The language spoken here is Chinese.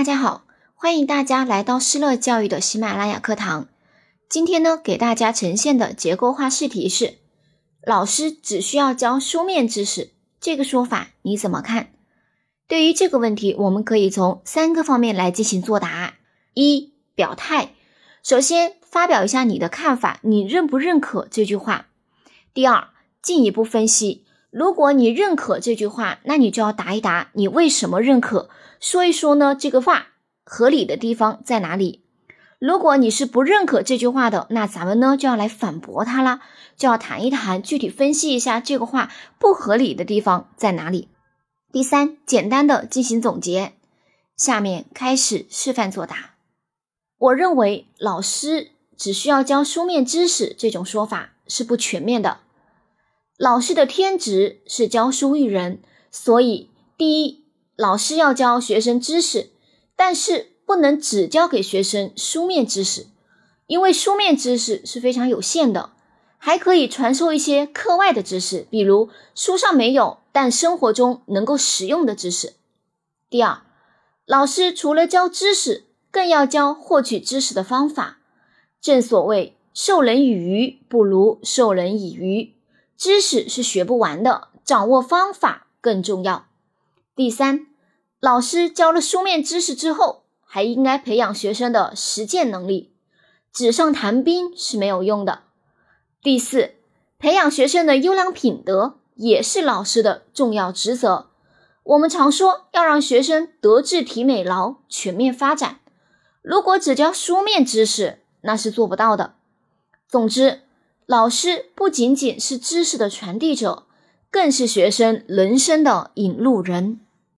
大家好，欢迎大家来到施乐教育的喜马拉雅课堂。今天呢，给大家呈现的结构化试题是：老师只需要教书面知识，这个说法你怎么看？对于这个问题，我们可以从三个方面来进行作答：一、表态，首先发表一下你的看法，你认不认可这句话？第二，进一步分析，如果你认可这句话，那你就要答一答你为什么认可。说一说呢，这个话合理的地方在哪里？如果你是不认可这句话的，那咱们呢就要来反驳他啦，就要谈一谈，具体分析一下这个话不合理的地方在哪里。第三，简单的进行总结。下面开始示范作答。我认为老师只需要教书面知识这种说法是不全面的。老师的天职是教书育人，所以第一。老师要教学生知识，但是不能只教给学生书面知识，因为书面知识是非常有限的，还可以传授一些课外的知识，比如书上没有但生活中能够使用的知识。第二，老师除了教知识，更要教获取知识的方法。正所谓授人以鱼不如授人以渔，知识是学不完的，掌握方法更重要。第三。老师教了书面知识之后，还应该培养学生的实践能力，纸上谈兵是没有用的。第四，培养学生的优良品德也是老师的重要职责。我们常说要让学生德智体美劳全面发展，如果只教书面知识，那是做不到的。总之，老师不仅仅是知识的传递者，更是学生人生的引路人。